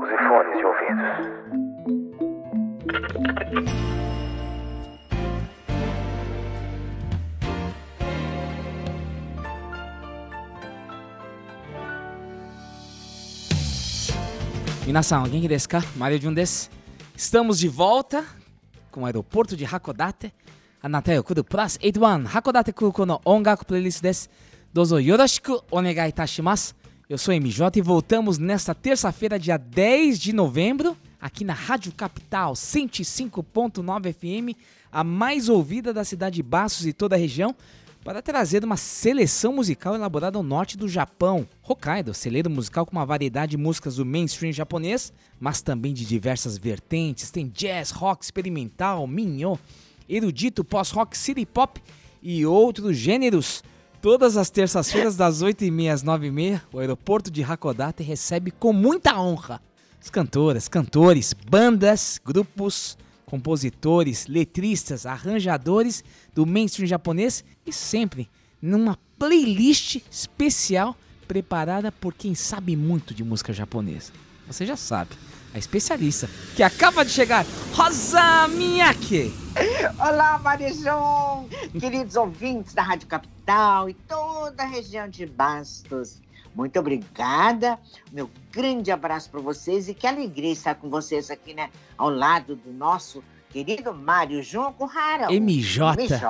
Use fones de ouvidos. 皆さんお元気ですかマリオジュンです Estamos de volta com o aeroporto de Hakodate あなたよ来るプラス81函館空港の音楽プレイリストですどうぞよろしくお願いいたします Eu sou MJ e voltamos nesta terça-feira, dia 10 de novembro, aqui na Rádio Capital 105.9 FM, a mais ouvida da cidade de Baços e toda a região, para trazer uma seleção musical elaborada ao norte do Japão. Hokkaido, celeiro musical com uma variedade de músicas do mainstream japonês, mas também de diversas vertentes. Tem jazz, rock experimental, minho, erudito, pós-rock, city pop e outros gêneros. Todas as terças-feiras, das 8h30 às 9h30, o aeroporto de Hakodate recebe com muita honra as cantoras, cantores, bandas, grupos, compositores, letristas, arranjadores do mainstream japonês e sempre numa playlist especial preparada por quem sabe muito de música japonesa. Você já sabe, a especialista que acaba de chegar, Rosa Miyake. Olá, Marijão! Queridos ouvintes da Rádio Capital e toda a região de Bastos. Muito obrigada. Meu grande abraço para vocês e que alegria estar com vocês aqui, né? Ao lado do nosso querido Mário João Currara. MJ. MJ.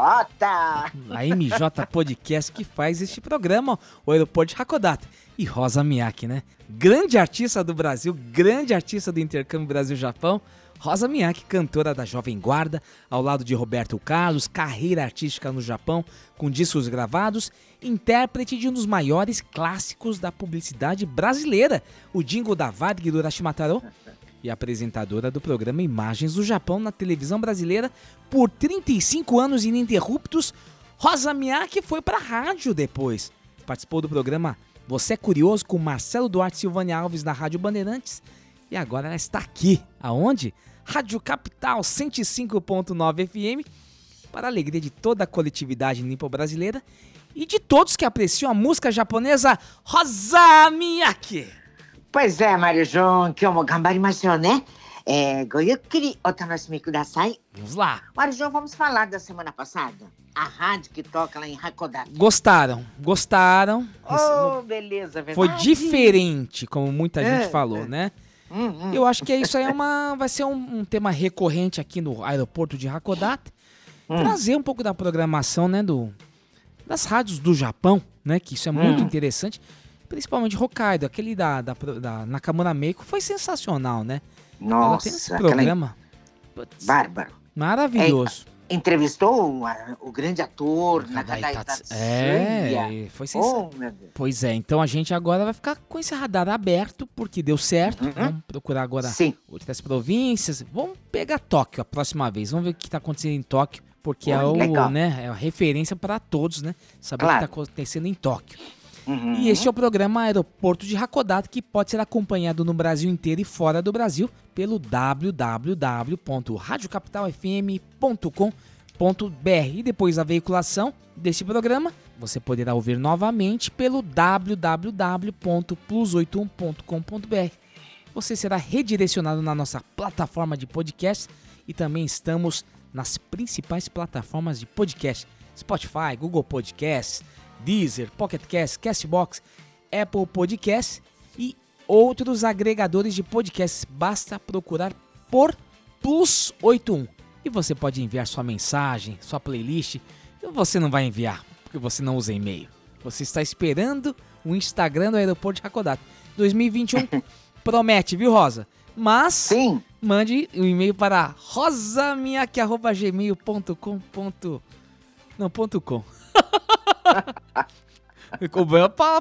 A MJ Podcast que faz este programa, o Aeroporto de Hakodate. E Rosa Miyake, né? Grande artista do Brasil, grande artista do intercâmbio Brasil-Japão. Rosa Miyake, cantora da Jovem Guarda, ao lado de Roberto Carlos, carreira artística no Japão, com discos gravados, intérprete de um dos maiores clássicos da publicidade brasileira, o jingle da Varg do Urashimataro, e apresentadora do programa Imagens do Japão na televisão brasileira por 35 anos ininterruptos. Rosa Miyake foi para rádio depois. Participou do programa Você é Curioso com Marcelo Duarte Silvânia Alves na Rádio Bandeirantes. E agora ela está aqui. Aonde? Rádio Capital 105.9 FM. Para a alegria de toda a coletividade nipo-brasileira e de todos que apreciam a música japonesa Rosa Miyake. Pois é, Mário João, que eu gambarimasu, né? É, goyukuri otanoshimi kudasai. Vamos lá. Mário João, vamos falar da semana passada? A rádio que toca lá em Hakodate. Gostaram, gostaram. Oh, beleza, verdade. Foi diferente, como muita gente É, falou, é. né? Hum, hum. Eu acho que isso aí é uma, vai ser um, um tema recorrente aqui no aeroporto de Hakodate. Hum. Trazer um pouco da programação, né, do, das rádios do Japão, né, que isso é muito Hum. interessante. Principalmente Hokkaido, aquele da, da, da Nakamura Meiko foi sensacional, né? Ela tem esse Nossa, aquela programa putz, bárbaro. maravilhoso. Entrevistou o, o grande ator, Nakadai Tatsu- Tatsuya. É, foi sensacional. Oh. Pois é, então a gente agora vai ficar com esse radar aberto, porque deu certo. Uhum. Vamos procurar agora Sim. outras províncias. Vamos pegar Tóquio a próxima vez. Vamos ver o que está acontecendo em Tóquio, porque é, Olha, o, legal. né, é a referência para todos, né? Saber Claro. o que está acontecendo em Tóquio. Uhum. E este é o programa Aeroporto de Hakodate, que pode ser acompanhado no Brasil inteiro e fora do Brasil pelo www.radiocapitalfm.com.br E depois da veiculação deste programa, você poderá ouvir novamente pelo www.plus81.com.br. Você será redirecionado na nossa plataforma de podcast e também estamos nas principais plataformas de podcast: Spotify, Google Podcasts, Deezer, Pocket Cast, Castbox, Apple Podcasts e outros agregadores de podcasts. Basta procurar por Plus 81 e você pode enviar sua mensagem, sua playlist. Você não vai enviar porque você não usa e-mail. Você está esperando o Instagram do aeroporto de Hakodate. 2021 promete, viu, Rosa? Mas Sim. mande um e-mail para rosaminhaque.gmail.com. ponto- Não, ponto com.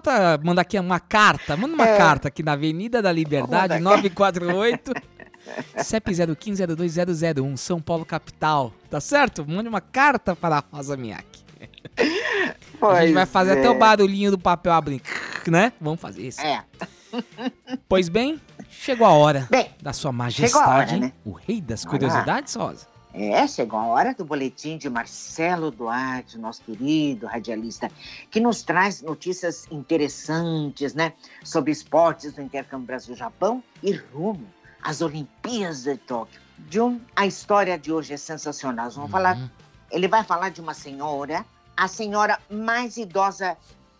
Pra mandar aqui uma carta. Manda uma É. carta aqui na Avenida da Liberdade, Manda 948 CEP 015020001, São Paulo, capital. Tá certo? Mande uma carta para a Rosa Minhaque. A gente vai fazer é. até o barulhinho do papel abrindo, né? Vamos fazer isso. É. Pois bem, chegou a hora Bem, da sua majestade, hora, né? o rei das curiosidades, Rosa. É, chegou a hora do boletim de Marcelo Duarte, nosso querido radialista, que nos traz notícias interessantes, né? Sobre esportes do intercâmbio Brasil-Japão e rumo às Olimpíadas de Tóquio. Jun, a história de hoje é sensacional. Nós vamos falar, Uhum. ele vai falar de uma senhora, a senhora mais idosa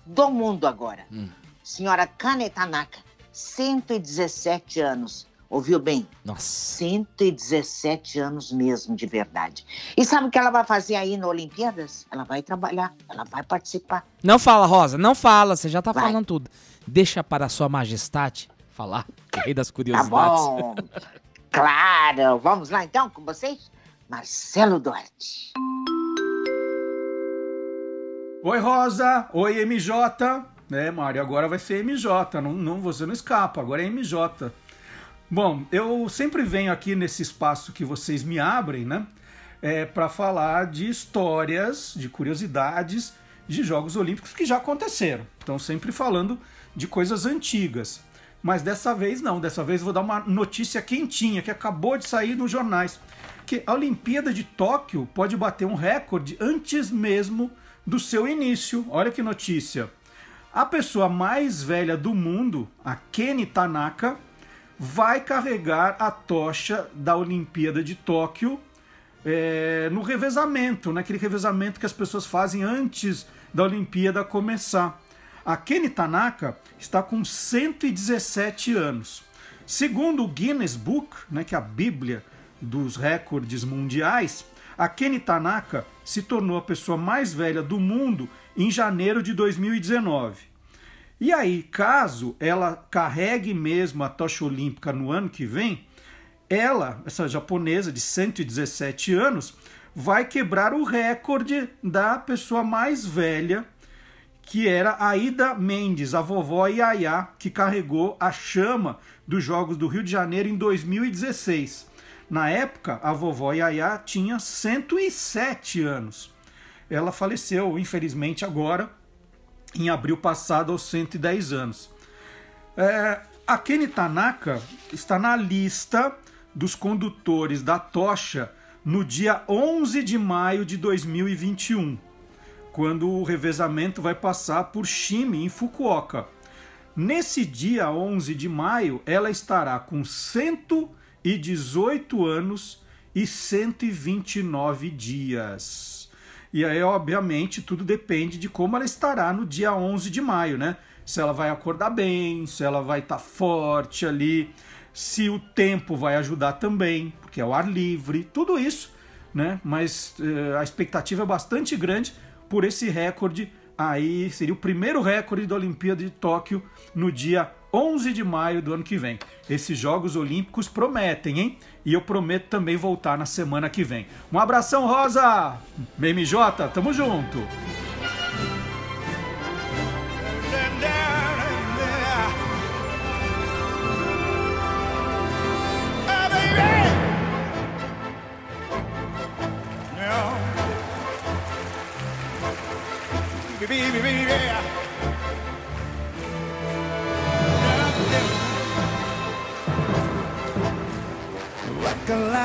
do mundo agora. Hum. Senhora Kane Tanaka, 117 anos. Ouviu bem? Nossa. 117 anos mesmo, de verdade. E sabe o que ela vai fazer aí na Olimpíadas? Ela vai trabalhar, ela vai participar. Não fala, Rosa, não fala, você já tá Vai. falando tudo. Deixa para a sua majestade falar, rei das Tá curiosidades. bom. claro. Vamos lá então com vocês? Marcelo Duarte. Oi, Rosa. Oi, MJ. É, Mário, agora vai ser MJ. Não, não, você não escapa, agora é MJ. Bom, eu sempre venho aqui nesse espaço que vocês me abrem, né? É, para falar de histórias, de curiosidades de Jogos Olímpicos que já aconteceram. Então, sempre falando de coisas antigas. Mas dessa vez não, dessa vez vou dar uma notícia quentinha que acabou de sair nos jornais. Que a Olimpíada de Tóquio pode bater um recorde antes mesmo do seu início. Olha que notícia. A pessoa mais velha do mundo, a Kenny Tanaka, vai carregar a tocha da Olimpíada de Tóquio é, no revezamento, naquele revezamento que as pessoas fazem antes da Olimpíada começar. A Kenny Tanaka está com 117 anos. Segundo o Guinness Book, né, que é a Bíblia dos recordes mundiais, a Kenny Tanaka se tornou a pessoa mais velha do mundo em janeiro de 2019. E aí, caso ela carregue mesmo a tocha olímpica no ano que vem, ela, essa japonesa de 117 anos, vai quebrar o recorde da pessoa mais velha, que era a Ida Mendes, a vovó Yaya, que carregou a chama dos Jogos do Rio de Janeiro em 2016. Na época, a vovó Yaya tinha 107 anos. Ela faleceu, infelizmente, agora, em abril passado, aos 110 anos. É, a Kenny Tanaka está na lista dos condutores da tocha no dia 11 de maio de 2021, quando o revezamento vai passar por Shimi, em Fukuoka. Nesse dia 11 de maio, ela estará com 118 anos e 129 dias. E aí, obviamente, tudo depende de como ela estará no dia 11 de maio, né? Se ela vai acordar bem, se ela vai estar forte ali, se o tempo vai ajudar também, porque é o ar livre, tudo isso, né? Mas eh, a expectativa é bastante grande por esse recorde aí, seria o primeiro recorde da Olimpíada de Tóquio no dia 11 de maio do ano que vem. Esses Jogos Olímpicos prometem, hein? E eu prometo também voltar na semana que vem. Um abração, Rosa! MJ, tamo junto!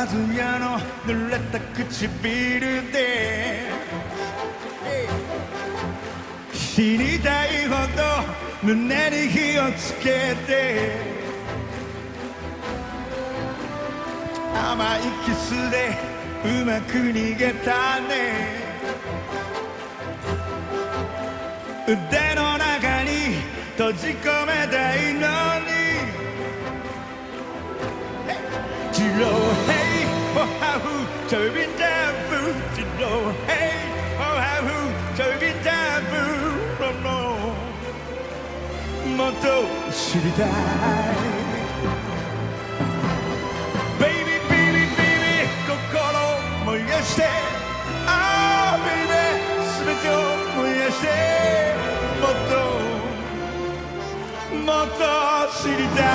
ずやの濡れた唇で死にたいほど胸に火をつけて甘いキスでうまく逃げたね。腕の中に閉じ込めたいのに。ジロ知りたい「ベイビービビービビー心燃やして」「アービー全てを燃やして」「もっともっと知りたい」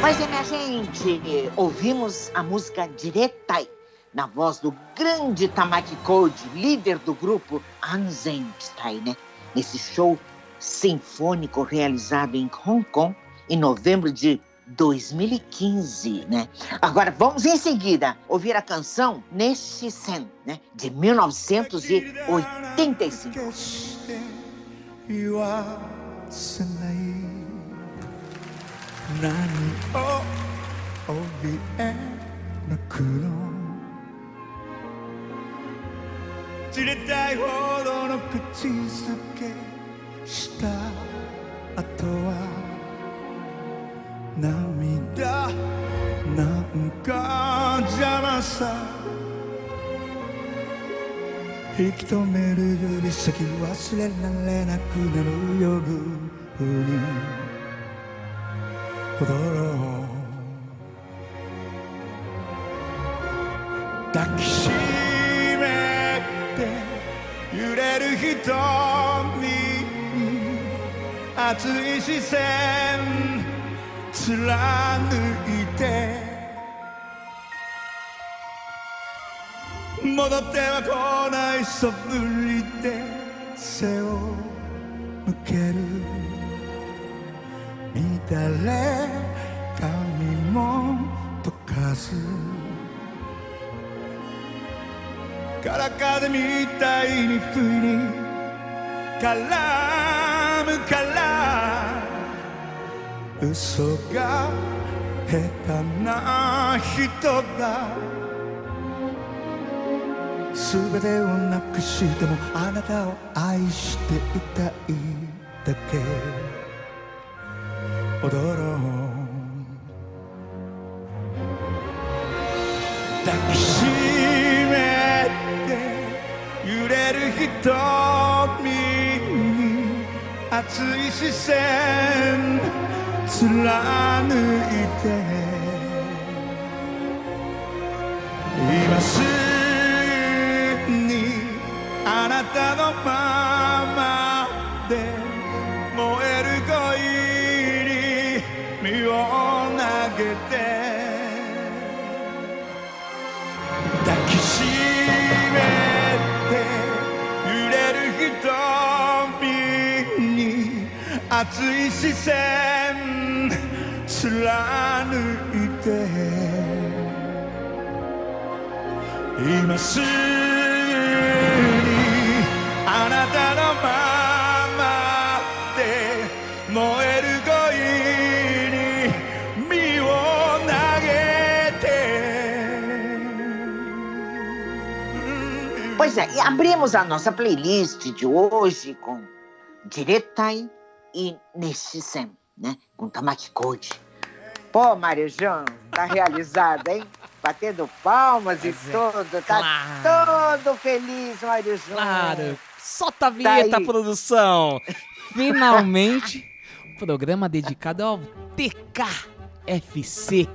Pois é, minha gente, ouvimos a música Diretai, na voz do grande Tamaki Code, líder do grupo Anzentai, né? Nesse show sinfônico realizado em Hong Kong em novembro de 2015, né? Agora vamos em seguida ouvir a canção Neste Sen, né? De 1985. 何を怯えなくの散れたいほどの口づけした後は涙。なんか邪魔さ。引き止める指先忘れられなくなる夜。に抱きしめて揺れる瞳熱い視線貫いて戻っては来ないそぶりで背を向ける乱れ髪も溶かずから風みたいに不意に絡むから。嘘が下手な人だ全てをなくしてもあなたを愛していたいだけ。踊ろう抱きしめて揺れる瞳熱い視線貫いて今すぐにあなたのまげて。抱きしめて揺れる瞳に熱い視線貫いて。今すぐ Pois é, e abrimos a nossa playlist de hoje com Diretai e Neshisen, né? Com Tamaki Code. Pô, Mário João, tá realizada, hein? Batendo palmas e Mas é tudo, tá claro. todo feliz, Mário João. Claro. Solta a vinheta, aí. produção. Finalmente, o programa dedicado ao TKFC.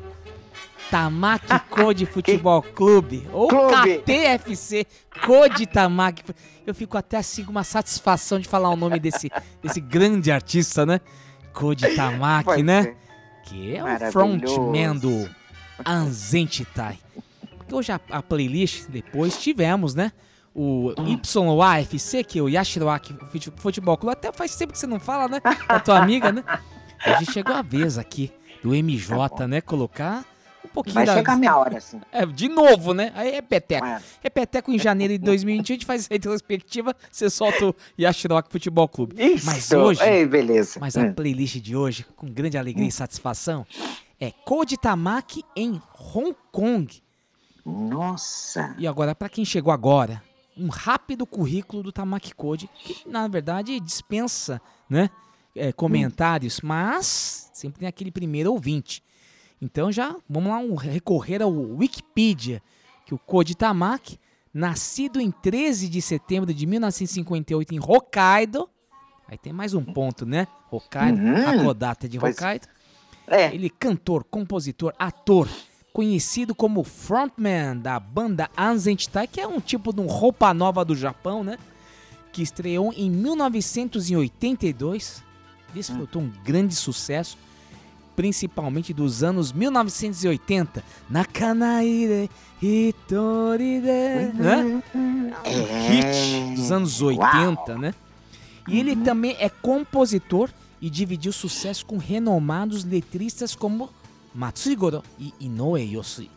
Tamaki Code Futebol Clube. Ou Clube. KTFC. Code Tamaki. Eu fico até assim com uma satisfação de falar o nome desse, desse grande artista, né? Code Tamaki, Pois né? é. Que é o frontman do Anzentitai. Porque hoje a, a playlist, depois tivemos, né? O YAFC, que é o Yashiroaki Fute- Futebol Clube. Até faz tempo que você não fala, né? Com a tua amiga, né? A gente chegou a vez aqui do MJ, né? Colocar um pouquinho Vai da- chegar a minha hora, assim. É, de novo, né? Aí é peteco. É. É peteco em janeiro de 2020, a gente faz a retrospectiva, você solta o Yashiroki Futebol Clube. Mas Isso. hoje, Ei, beleza. mas a Hum. playlist de hoje, com grande alegria e satisfação, é Koji Tamaki em Hong Kong. Nossa. E agora, pra quem chegou agora, um rápido currículo do Tamaki Code, que na verdade dispensa, né, é, comentários, mas sempre tem aquele primeiro ouvinte. Então já vamos lá um, recorrer ao Wikipedia, que o Koji Tamaki, nascido em 13 de setembro de 1958 em Hokkaido, aí tem mais um ponto, né? Hokkaido, Uhum. Hakodate de Pois- Hokkaido. É. Ele é cantor, compositor, ator, conhecido como frontman da banda Anzentai, que é um tipo de um roupa nova do Japão, né? Que estreou em 1982, desfrutou um grande sucesso, principalmente dos anos 1980. Nakanaire Hitoride, né? É. hit dos anos 80, né? E ele também é compositor e dividiu sucesso com renomados letristas como Matsugoro e Inoue Yosui.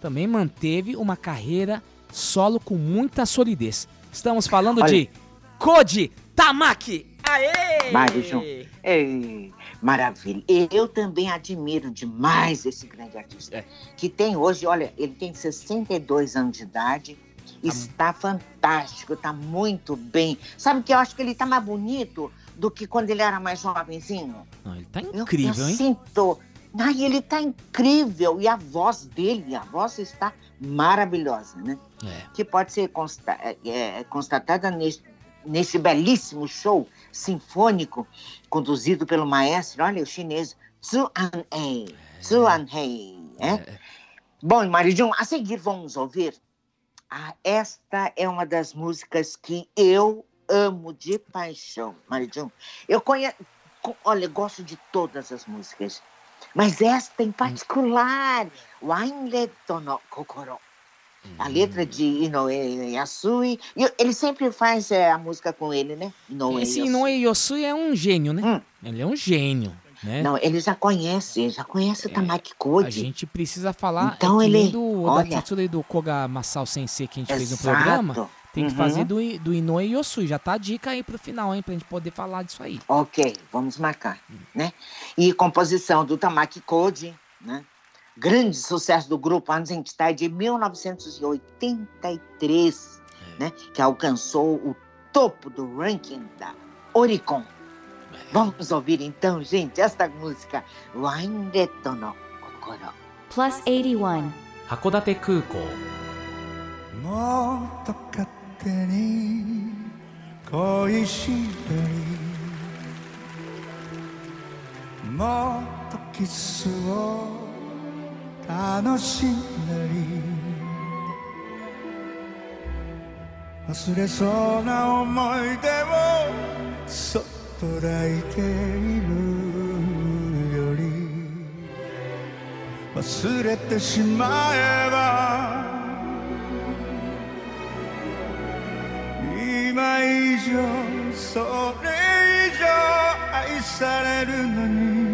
Também manteve uma carreira solo com muita solidez. Estamos falando Olha- de Koji Tamaki. Aê! Marijão. Ei, maravilha. Eu também admiro demais esse grande artista. É. Que tem hoje, olha, ele tem 62 anos de idade. Está fantástico, está muito bem. Sabe que eu acho que ele está mais bonito do que quando ele era mais jovenzinho? Não, ele tá Eu- incrível, eu hein? sinto. Ai, ele está incrível. E a voz dele, a voz está maravilhosa, né? É. que pode ser consta- é, é, constatada neste, nesse belíssimo show sinfônico conduzido pelo maestro, olha, o chinês Zhu An-hei. Zhu An-hei, né? Bom, Marijão, a seguir vamos ouvir. Ah, esta é uma das músicas que eu amo de paixão, Marijão. Eu conheço, olha, gosto de todas as músicas, mas esta em particular, Wainleto no Kokoro. A letra de Inoue Yasui. Ele sempre faz é, a música com ele, né? Inoue Esse Yasui. Inoue Yosui é um gênio, né? Hum. Ele é um gênio, né? Não, ele já conhece, ele já conhece o Tamaki Code. A gente precisa falar Então é ele- do olha. da Tatsura e do Koga Masao Sensei que a gente fez no Exato. programa. Tem que Uhum. fazer do, do Inoue Yosui. Já tá a dica aí pro final, hein? Pra gente poder falar disso aí. Ok, vamos marcar, né? E composição do Tamaki Code, né? Grande sucesso do grupo Anzentai de 1983, né? Que alcançou o topo do ranking da Oricon. Vamos ouvir então, gente, esta música, Wainreto no Kokoro. Plus 81. 函館空港もっと勝手に恋したりもっとキスを 楽しんだり忘れそうな思い出をそっと抱いているより忘れてしまえば今以上それ以上愛されるのに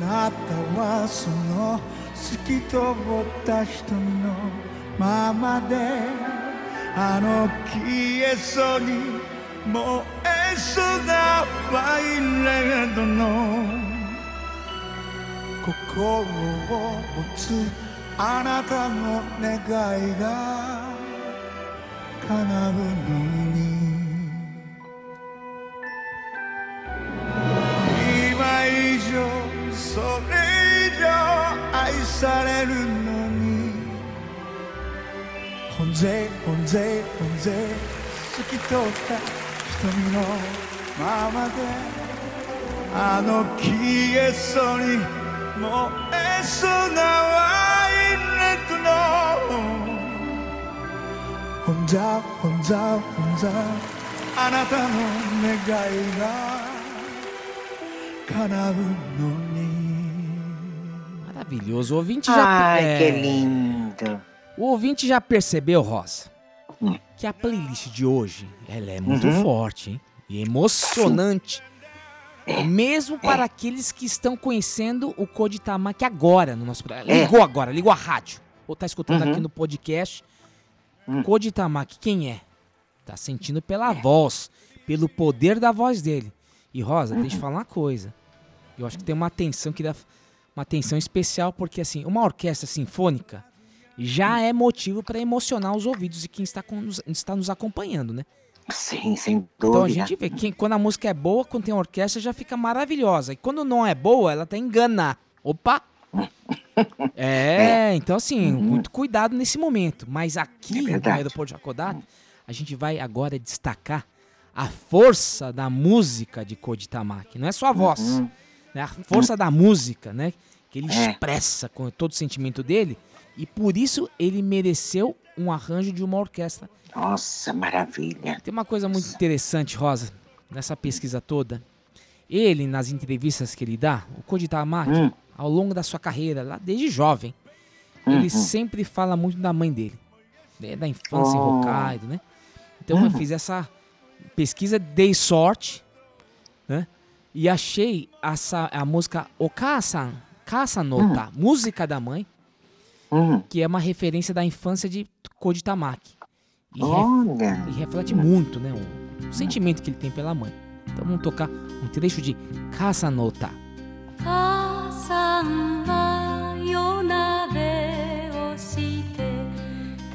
なたはその透き通った人のままであの消えそうに燃えそうなワインレッドの心を持つあなたの願いが叶うのに。今以上それ以上愛されるのに。ほんぜほんぜほんぜ透き通った瞳のままで。あの消えそうに燃えそうなワインレッドの。ほんじゃほんじゃほんじゃあなたの願いが叶うのに。Maravilhoso. O ouvinte já. Ai, é, que lindo. O ouvinte já percebeu, Rosa, Hum. que a playlist de hoje ela é muito Uhum. forte, hein? E emocionante. Mesmo para aqueles que estão conhecendo o Code Tamaki agora no nosso programa. É. Ligou agora, ligou a rádio. Ou tá escutando Uhum. aqui no podcast. Hum. Code Tamaki, quem é? Tá sentindo pela voz, pelo poder da voz dele. E Rosa, deixa eu falar uma coisa. Eu acho que tem uma atenção que dá uma atenção especial porque assim, uma orquestra sinfônica já é motivo para emocionar os ouvidos de quem está, com- nos- está nos acompanhando, né? Sim, sem Então a dúvida. gente vê que quando a música é boa, quando tem orquestra, já fica maravilhosa. E quando não é boa, ela tá engana. Opa! É, então assim, muito cuidado nesse momento. Mas aqui É no aeroporto de Hakodate, a gente vai agora destacar a força da música de Koji Tamaki. Não é só a voz, Uhum. Né? A força da música, né? Que ele É. expressa com todo o sentimento dele. E por isso ele mereceu um arranjo de uma orquestra Nossa, maravilha. tem uma coisa muito interessante, Rosa, nessa pesquisa toda. Ele, nas entrevistas que ele dá, o Koji Tamaki, Hum. ao longo da sua carreira, lá desde jovem, ele Uhum. sempre fala muito da mãe dele, né, da infância em Oh. Hokkaido, né? Então eu Uhum. fiz essa pesquisa, dei sorte, né? E achei essa, a música Okasan, Kasanota, hum. Tá, música da Mãe, uhum. que é uma referência da infância de Koji Tamaki. E, Ref, e reflete muito né, o, o, sentimento que ele tem pela mãe. Então vamos tocar um trecho de Kasanota. Kasan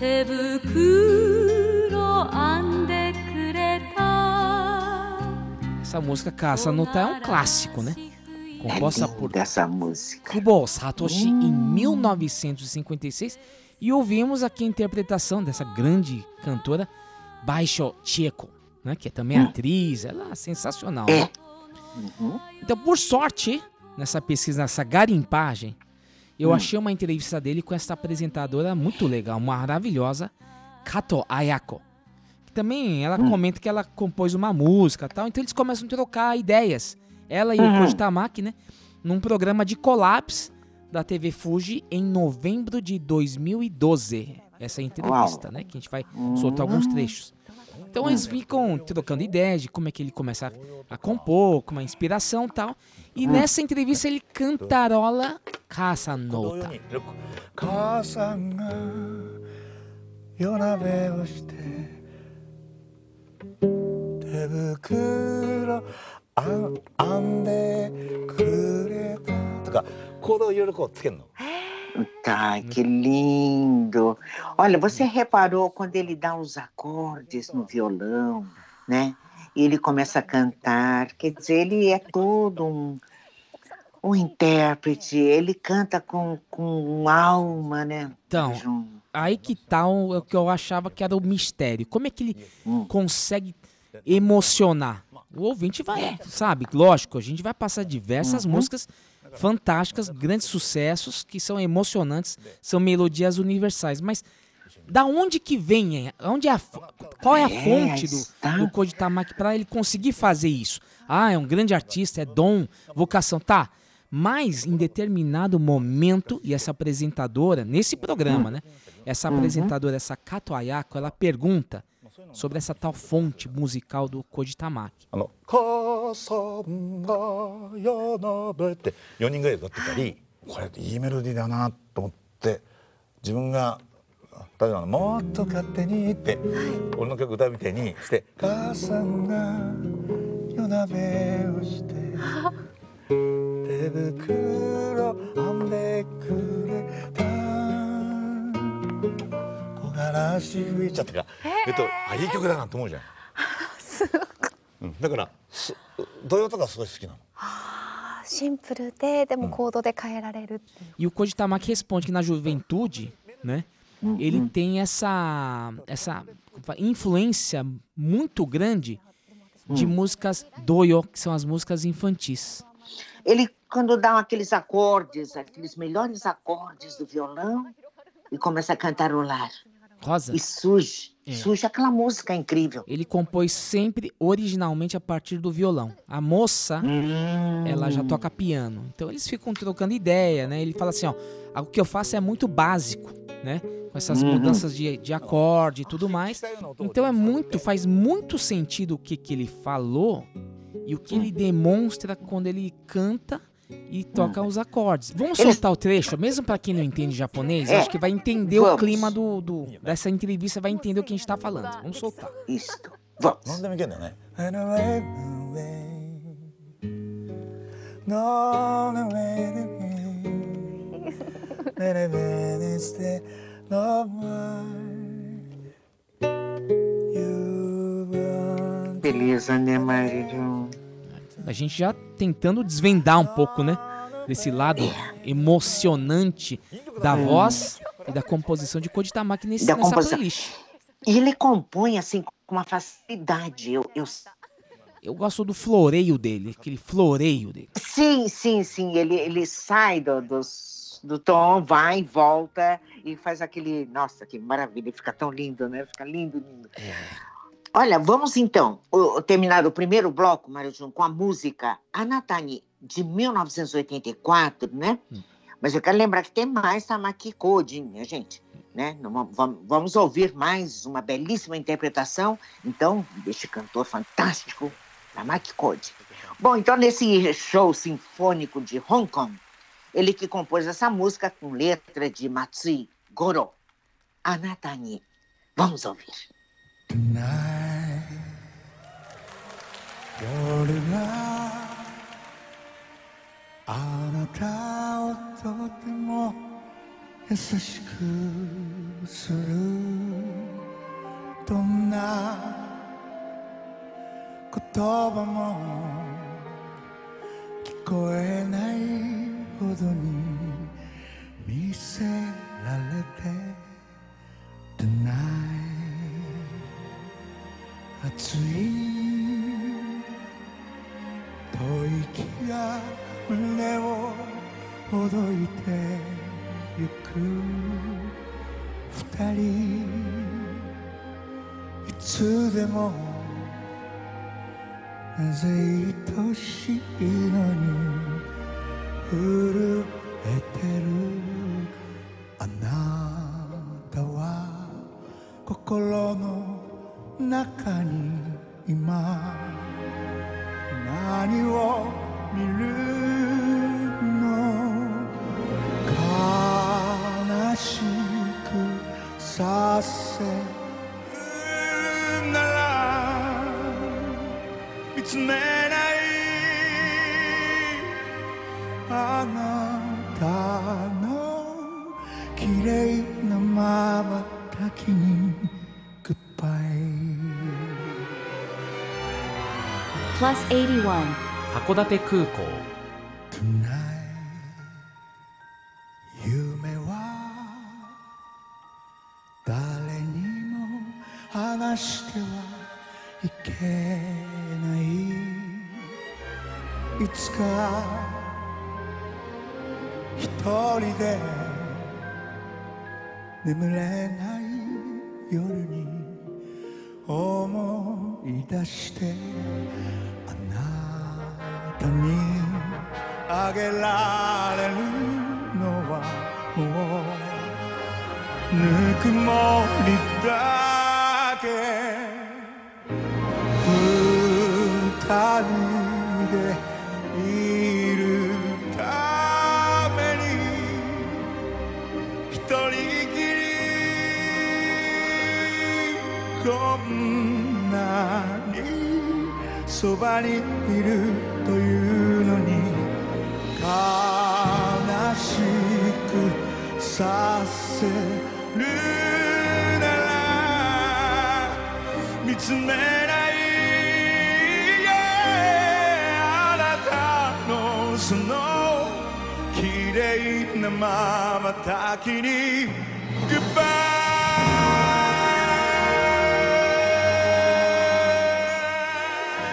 手袋 Essa música Casanota é um clássico, né? É Composta por linda essa música. Kubo Satoshi em 1956 e ouvimos aqui a interpretação dessa grande cantora Baisho Chieko, né? Que é também atriz, ela é sensacional. É. né? Então, por sorte, nessa pesquisa, nessa garimpagem, eu achei uma entrevista dele com essa apresentadora muito legal, maravilhosa, Kato Ayako. Também ela comenta que ela compôs uma música e tal, então eles começam a trocar ideias. Ela e o Uhum. Koji Tamaki, né? Num programa de collabs da TV Fuji em novembro de 2012. Essa entrevista, Uau. né? Que a gente vai soltar alguns trechos. Então eles ficam trocando ideias de como é que ele começa a, a compor, com uma inspiração e tal. E nessa entrevista ele cantarola Casanota. 母さとかコードをいろいろこうつけるの Tá, que lindo. Olha, você reparou quando ele dá os acordes no violão, né? E ele começa a cantar. Quer dizer, ele é todo um, um intérprete. Ele canta com, com alma, né? Então, Junto. aí que tá o, o que eu achava que era o mistério. Como é que ele Hum. consegue emocionar? O ouvinte vai, sabe? Lógico, a gente vai passar diversas Uhum. músicas fantásticas, grandes sucessos, que são emocionantes, são melodias universais. Mas da onde que vem? é? Onde é a, qual é a É, fonte do, do Koji Tamaki para ele conseguir fazer isso? Ah, é um grande artista, é dom, vocação, tá. Mas em determinado momento, e essa apresentadora, nesse programa, né? Essa apresentadora, essa Kato Ayako, ela pergunta sobre essa tal fonte musical do Koji Tamaki. あの「母さんが夜鍋」って4人ぐらい歌ってたりこれいいメロディーだなと思って自分が例えば「もっと勝手に」って俺の曲歌うみたいにして「母さんが夜鍋をして 手袋編んでくれた」木枯らし吹いちゃったから、えっと、あいい曲だなと思うじゃん。うん、だからす童謡とかすごい好きなの。シンプルででもコードで変えられるっていう E o Koji Tamaki responde que na juventude, né? Ele tem essa, essa como fala, influência muito grande de músicas doyo, que são as músicas infantis. Ele, quando dá aqueles acordes, aqueles melhores acordes do violão, e começa a cantarolar. Rosa, E surge, É. surge aquela música incrível. ele compôs sempre originalmente a partir do violão. A moça, ela já toca piano. Então eles ficam trocando ideia, né? Ele fala assim, ó, o que eu faço é muito básico, né? Com essas mudanças de, de acorde e tudo mais. Então é muito, faz muito sentido o que, que ele falou e o que ele demonstra quando ele canta e toca hum. os acordes. Vamos soltar o trecho, mesmo para quem não entende japonês, é. acho que vai entender Vamos. o clima do, do, dessa entrevista, vai entender o que a gente está falando. Vamos soltar. Isso. Vamos. Não tá né? Beleza, né, marido? A gente já tentando desvendar um pouco, né? Desse lado emocionante da Hum. voz e da composição de Koji Tamaki nesse, Da nessa composição. playlist. E ele compõe assim com uma facilidade. Eu, eu... Eu gosto do floreio dele, aquele floreio dele. Sim, sim, sim. Ele, ele sai do, dos- do tom, vai, volta e faz aquele. Nossa, que maravilha! Fica tão lindo, né? Fica lindo, lindo. Olha, vamos então terminar o primeiro bloco, Mário Jun, com a música Anatani, de 1984, né? Mas eu quero lembrar que tem mais Tamaki Code, minha gente. Né? Vamos ouvir mais uma belíssima interpretação, então, deste cantor fantástico, Tamaki Code. Bom, então, nesse show sinfônico de Hong Kong, ele que compôs essa música com letra de Matsui Goro, Anatani. Vamos ouvir. 夜があなたをとても優しくするどんな言葉も聞こえないほどに見せられて Tonight 熱い吐息が胸をほどいてゆく。二人いつでもなぜ愛しいのに震えてる。中に函館空港。ataque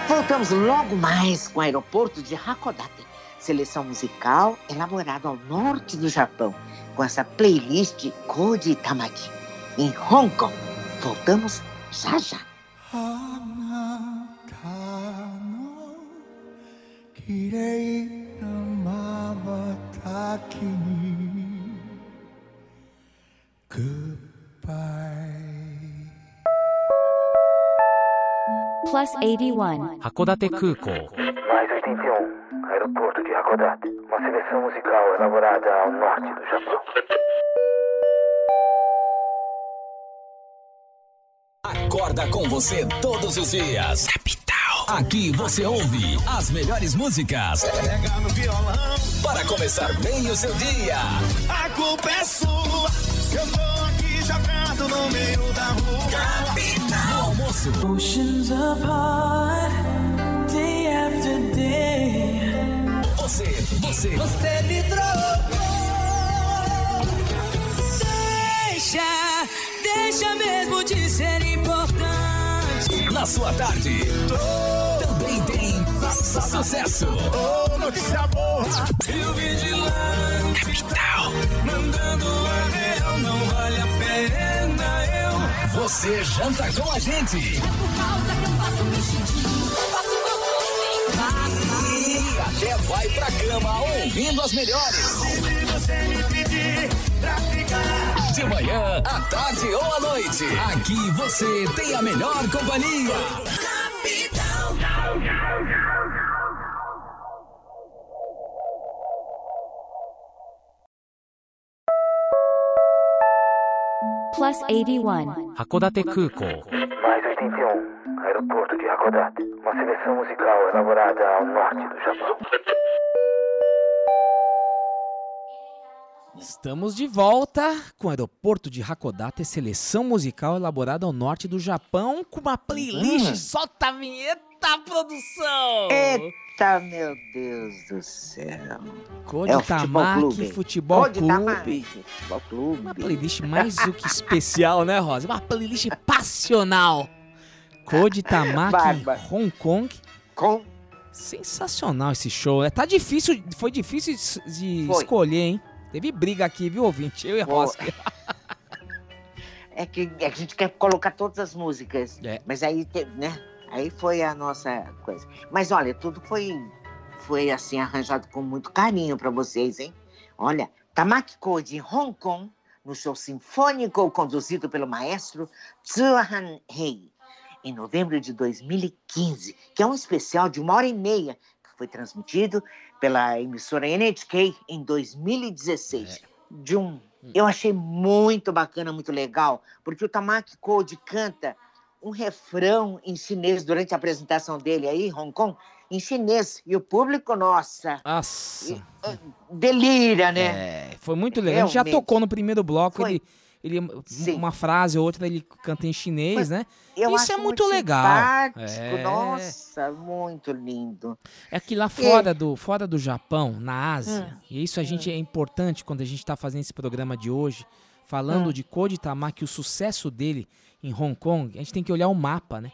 Voltamos logo mais com o aeroporto de Hakodate, seleção musical elaborada ao norte do Japão, com essa playlist Koji Tamaki. Em Hong Kong, voltamos já já. Hanata no plus 81. 函館空港 Mais 81, aeroporto de Hakodate. Uma seleção musical elaborada ao norte do Japão. Acorda com você todos os dias. Capital. Aqui você ouve as melhores músicas. Pega no violão. Para começar bem o seu dia. A culpa é sua. Se eu tô aqui jogado no meio da rua. Capital. Almoço. Oceans apart, day after day. Você, você. Você me trocou. Deixa, deixa mesmo de ser importante. Na sua tarde. Também tem sucesso. Oh, notícia boa. E o vigilante. Capital. Mandando a real, não vale a pena. Você janta com a gente. E até vai pra cama ouvindo as melhores. Se você me pedir pra ficar. De manhã, à tarde ou à noite. Aqui você tem a melhor companhia. plus 81. 函館空港 Mais 81, aeroporto de Hakodate. Uma seleção musical elaborada ao norte do Japão. Estamos de volta com o aeroporto de Hakodate, seleção musical elaborada ao norte do Japão, com uma playlist. Hum. Solta a vinheta, produção! Eita, meu Deus do céu. Code É Futebol Clube. Futebol Clube. Tamaki Futebol Clube. Uma playlist mais do que especial, né, Rosa? Uma playlist passional. Code Tamaki Bárbaro. Hong Kong. Com Sensacional esse show. né? Tá difícil, foi difícil de de Foi. escolher, hein? Teve briga aqui, viu, ouvinte? Eu e a Foi. Rosa. É que a gente quer colocar todas as músicas. É. Mas aí, né? Aí foi a nossa coisa. Mas olha, tudo foi, foi assim, arranjado com muito carinho para vocês, hein? Olha, Tamaki Code em Hong Kong, no show sinfônico conduzido pelo maestro Tsuhan Hei, em novembro de 2015, que é um especial de uma hora e meia, foi transmitido pela emissora NHK em 2016. De um eu achei muito bacana, muito legal, porque o Tamaki Code canta um refrão em chinês durante a apresentação dele aí, em Hong Kong, em chinês. E o público, nossa, Nossa. delira, né? É, foi muito legal. A gente já Realmente. tocou no primeiro bloco, Foi. ele, ele Sim. uma frase ou outra ele canta em chinês, Mas né? Eu Isso é muito legal. simpático, É. Nossa, muito lindo. É que lá fora do, fora do Japão, na Ásia, Hum. e isso a gente é importante quando a gente está fazendo esse programa de hoje, falando Hum. de Koji Tamaki, o sucesso dele em Hong Kong, a gente tem que olhar o mapa, né?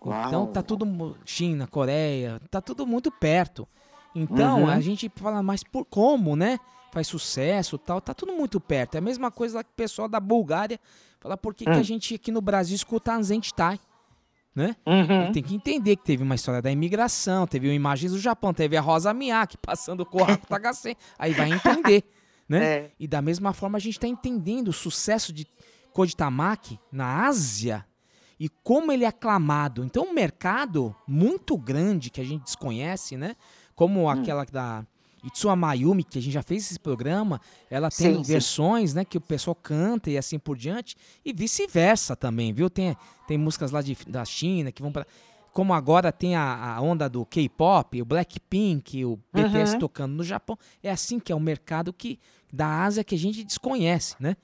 Então Uau. tá tudo China, Coreia, tá tudo muito perto. Então Uhum. a gente fala, mas por como, né? Faz sucesso, tal, tá tudo muito perto. É a mesma coisa lá que o pessoal da Bulgária fala por que, que a Hum. gente aqui no Brasil escuta Anzentai, né? Uhum. Tem que entender que teve uma história da imigração, teve imagens do Japão, teve a Rosa Miyake passando com o Raku Tagasen. Aí vai entender, né? É. E da mesma forma a gente está entendendo o sucesso de Koji Tamaki na Ásia e como ele é aclamado. Então, um mercado muito grande que a gente desconhece, né? Como aquela da Itsuwa Mayumi, que a gente já fez esse programa, ela tem Sim, sim. versões, né, que o pessoal canta e assim por diante, e vice-versa também, viu? Tem, tem músicas lá de, da China que vão para como agora tem a, a onda do K-pop, o Blackpink, o BTS Uhum. tocando no Japão, é assim que é o mercado que da Ásia que a gente desconhece, né?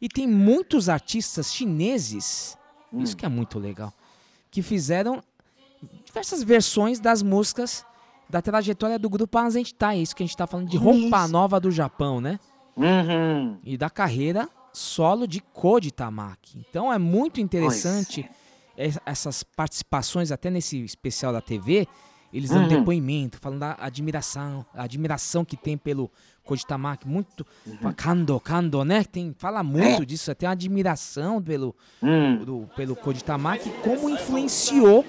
E tem muitos artistas chineses, Hum. isso que é muito legal, que fizeram diversas versões das músicas da trajetória do grupo Anzentai, isso que a gente tá falando de roupa Isso. nova do Japão, né? Uhum. E da carreira solo de Koji Tamaki. Então é muito interessante es- essas participações até nesse especial da TV, eles dando Uhum. depoimento, falando da admiração, a admiração que tem pelo Koji Tamaki, muito fala, Kando, Kando, né? Tem, fala muito Uhum. É. disso, até uma admiração pelo, Hum. do, pelo Koji Tamaki, como influenciou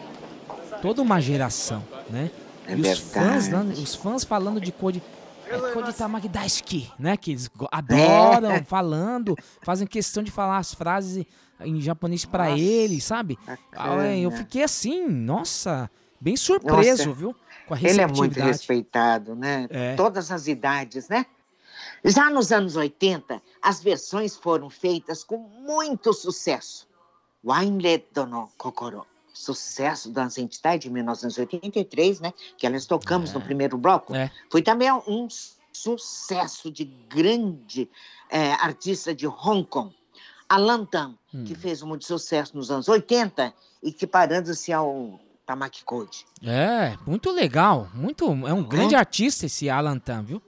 toda uma geração, né? É e os fãs, né, os fãs falando de Koji, é Tamaki Daisuki, né? Que eles go- adoram, É. falando, fazem questão de falar as frases em japonês Nossa, ele, sabe? bacana. Ah, Eu fiquei assim, nossa, bem surpreso, Nossa, viu? Com a Ele é muito respeitado, né? É. Todas as idades, né? Já nos anos 80, as versões foram feitas com muito sucesso. Winelet no Kokoro, sucesso da Sentai de 1983, né? Que nós tocamos no primeiro bloco. É. Foi também um sucesso de grande eh, artista de Hong Kong, Alan Tam, Hum. que fez muito sucesso nos anos 80 e que parando-se ao Tamaki Code. É, muito legal. Muito, é um grande artista esse Alan Tam, viu?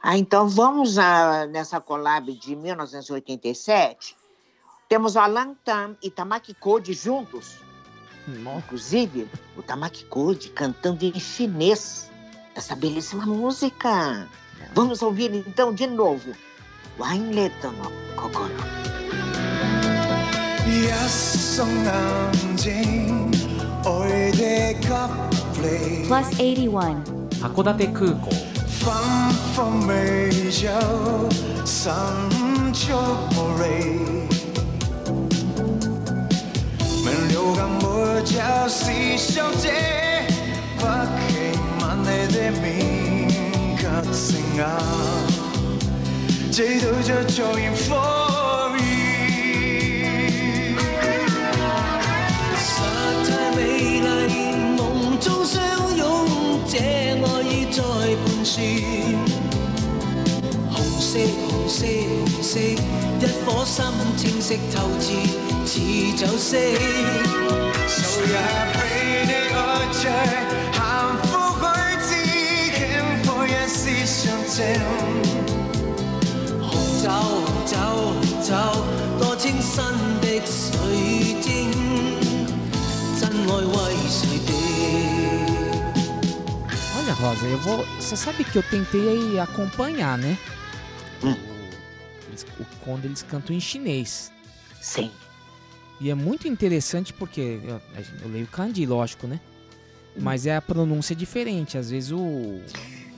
Ah, então vamos ah, nessa collab de 1987. Temos o Alan Tam e Tamaki Code juntos. Nossa. Inclusive, o Tamaki Code cantando em chinês essa belíssima música. Nossa. Vamos ouvir então de novo. Wine Letter no Kokoro. Plus 81. Hakodate Kuko. 无离，明了咁没有思想者，不期万里的面却成眼，这对着重现 for you。实太美丽，梦中相拥，这爱意在盘旋。 紅色，紅色，紅色，一顆心清晰透徹，似酒色。就也被你愛着，幸福許知，輕火一絲相證。紅酒，紅酒，紅酒，多清新的水晶，真愛為誰定？Rosa, eu vou. Você sabe que eu tentei acompanhar, né? O- quando eles cantam em chinês. Sim. E é muito interessante porque eu, eu leio kanji, lógico, né? Mas é a pronúncia diferente. Às vezes o.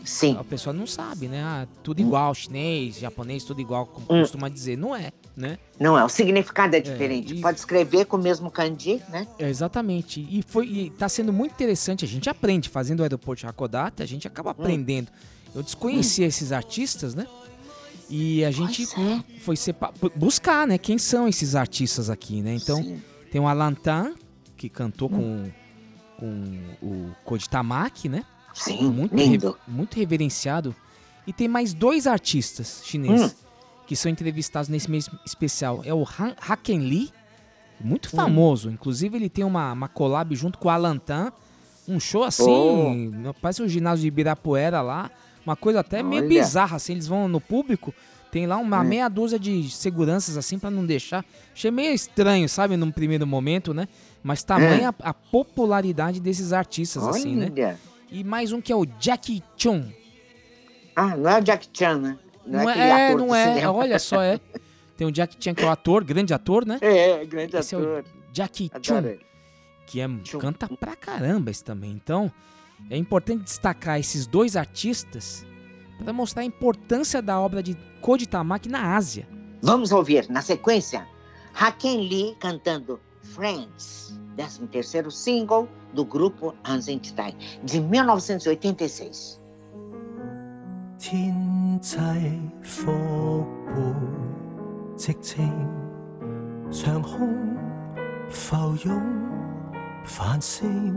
Sim. A pessoa não sabe, né? Ah, tudo igual, chinês, japonês, tudo igual, como Hum. costuma dizer. Não é, né? Não é, o significado é diferente. Pode escrever com o mesmo kanji, né? É, exatamente. E foi e tá sendo muito interessante. A gente aprende fazendo o aeroporto de Hakodate, a gente acaba aprendendo. Eu desconhecia esses artistas, né? E a gente foi sepa- bu- buscar, né? Quem são esses artistas aqui, né? Então, tem o Alan Tan, que cantou com, com o Koji Tamaki, né? Sim, muito lindo. muito reverenciado. E tem mais dois artistas chineses Hum. que são entrevistados nesse mês especial. É o Han, Haken Lee, muito Hum. famoso. Inclusive, ele tem uma, uma collab junto com o Alan Tan. Um show Oh. assim, parece o ginásio de Ibirapuera lá. Uma coisa até meio Olha. bizarra, assim. Eles vão no público, tem lá uma Hum. meia dúzia de seguranças, assim, pra não deixar. Achei meio estranho, sabe, num primeiro momento, né? Mas tamanha É. a, a popularidade desses artistas, assim, né? Olha. E mais um que é o Jackie Chun. Ah, não é o Jack Chan, né? Não, aquele é, do não é. cinema. Olha só, é. Tem o Jackie Chan, que é o ator, grande ator, né? É, grande Esse ator. é Jackie Adoro ele. que é, canta pra caramba esse também. Então, é importante destacar esses dois artistas para mostrar a importância da obra de Koji Tamaki na Ásia. Vamos ouvir, na sequência, Haken Lee cantando Friends, 13 terceiro single do grupo Anzentai, de 1986. 天際復活，直情長空浮湧繁星，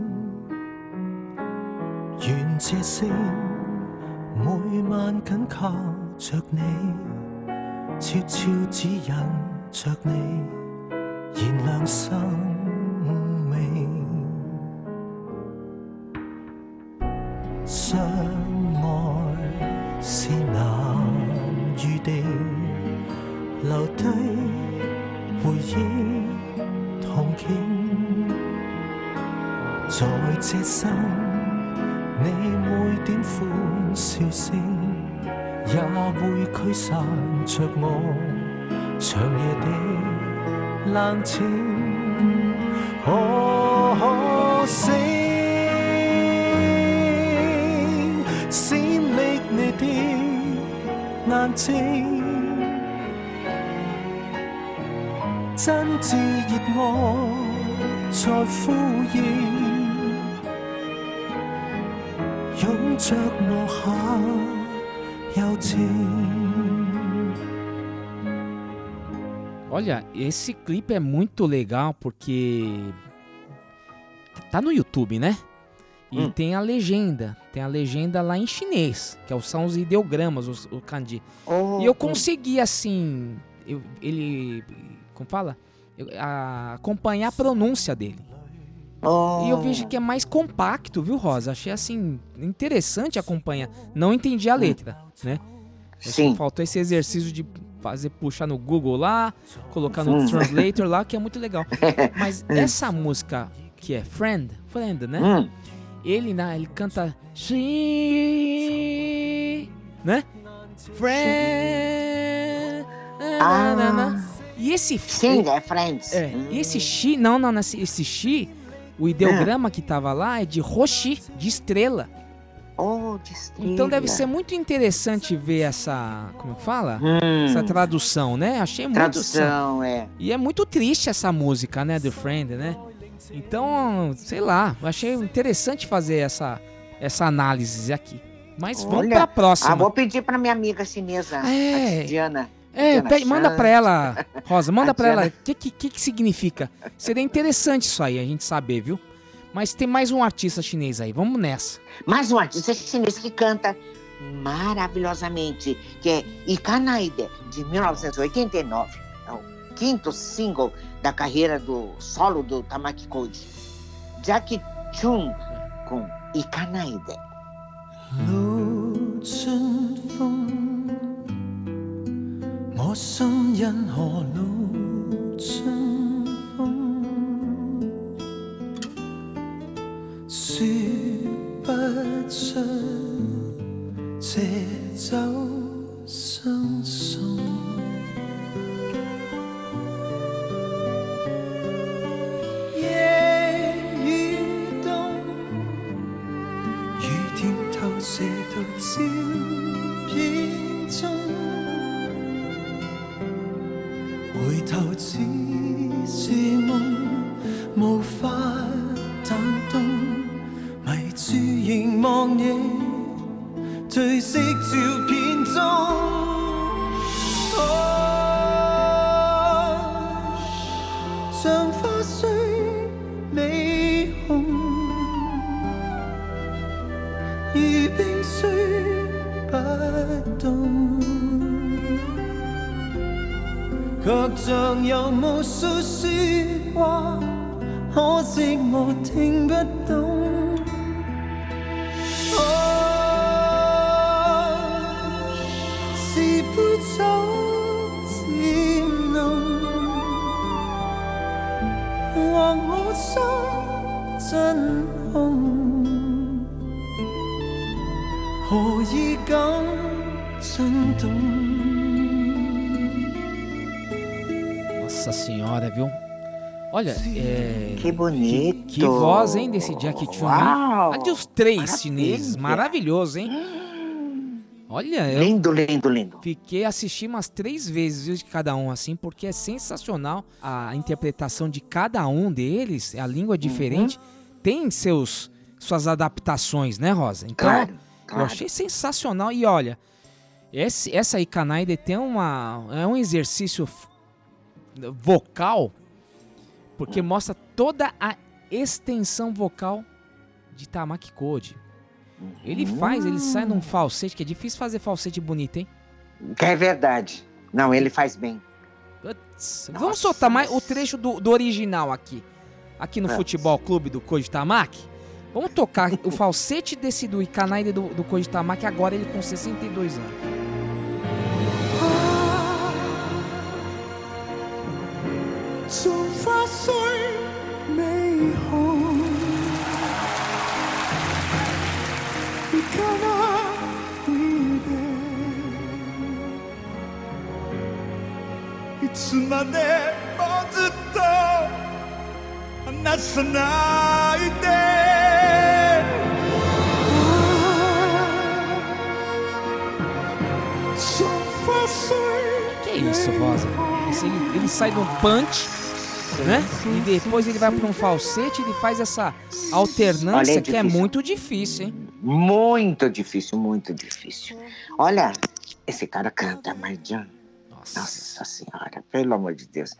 願這聲每晚緊靠着你，悄悄指引着你，燃亮生命。相愛是難預定，留低回憶同景，在這生笑聲，也會驅散着我長夜的冷清。可惜。閃匿你的眼睛，真挚熱愛在呼應，着落下柔情。 Olha, esse clipe é muito legal porque tá no YouTube, né? E Hum. tem a legenda, tem a legenda lá em chinês, que é são os ideogramas, os, o kanji. Oh, e eu hum. consegui assim, eu- ele, como fala, Eu- a- acompanhar a pronúncia dele. Oh. E eu vejo que é mais compacto, viu, Rosa? Achei assim interessante acompanhar. Não entendi a letra, né? Sim. Faltou esse exercício de fazer puxar no Google lá, colocar no Hum. translator lá, que é muito legal. Mas essa música que é Friend, Friend, né? Hum. Ele, né, ele canta She, né? Friend. na, na, na. E esse Sim, é Friends. é, e esse Shi, não, não, esse, Shi, o ideograma que tava lá é de Roshi, de estrela. Oh, de estrela. Então deve ser muito interessante ver essa, como que fala? Hum. Essa tradução, né? Achei muito Tradução, é. E é muito triste essa música, né, do Friend, né? Então, sei lá, achei interessante fazer essa essa análise aqui. Mas vamos Olha, pra próxima. Ah, vou pedir pra minha amiga chinesa, É. a Diana. É, Diana pede- manda Chan. pra ela, Rosa, manda A pra ela. O Diana. que, que, que que significa? Seria interessante isso aí, a gente saber, viu? Mas tem mais um artista chinês aí, vamos nessa. Mais um artista chinês que canta maravilhosamente, que é Ikanaide, de 1989. É o quinto single da carreira do solo do Tamaki Koji. Jackie Chun com Ikanaide. 路春風， 我心因何路春風，說不出借酒相送。夜與冬。雨點透射到照片中，回头只是梦，无法弹动，迷住凝望你褪色照片中。卻像有無數説話，可惜我聽不懂。哦，是杯酒漸濃，或我心真空。何以感震動？Viu? Olha, é. Que bonito. Que, que voz, hein, desse Jack Chun? Uau, Olha os três maravilha. chineses, maravilhoso, hein? Olha, eu Lindo, lindo, lindo. fiquei assistindo umas três vezes viu, de cada um, assim, porque é sensacional a interpretação de cada um deles, a língua é diferente, tem seus suas adaptações, né, Rosa? Então, Claro, eu claro. achei sensacional. E olha, esse, essa aí, Kanaide, tem uma. É um exercício vocal, porque mostra toda a extensão vocal de Tamaki Code. Ele faz, ele sai num falsete, que é difícil fazer falsete bonito, hein? É verdade. Não, ele faz bem. Vamos soltar mais o trecho do, do original aqui. Aqui no Vamos. Futebol Clube do Koji Tamaki. Vamos tocar o falsete desse do Ikanaide do, do Koji Tamaki agora ele com 62 anos. 像花雖美紅，行かないで。いつまでもずっと離さないで Só faço Que isso, Rosa? Assim, ele, ele sai de um punch, né? E depois ele vai para um falsete, ele faz essa alternância Olha, é que é muito difícil, hein? Muito difícil, muito difícil. Olha, esse cara canta, Marjan. Nossa. senhora, pelo amor de Deus.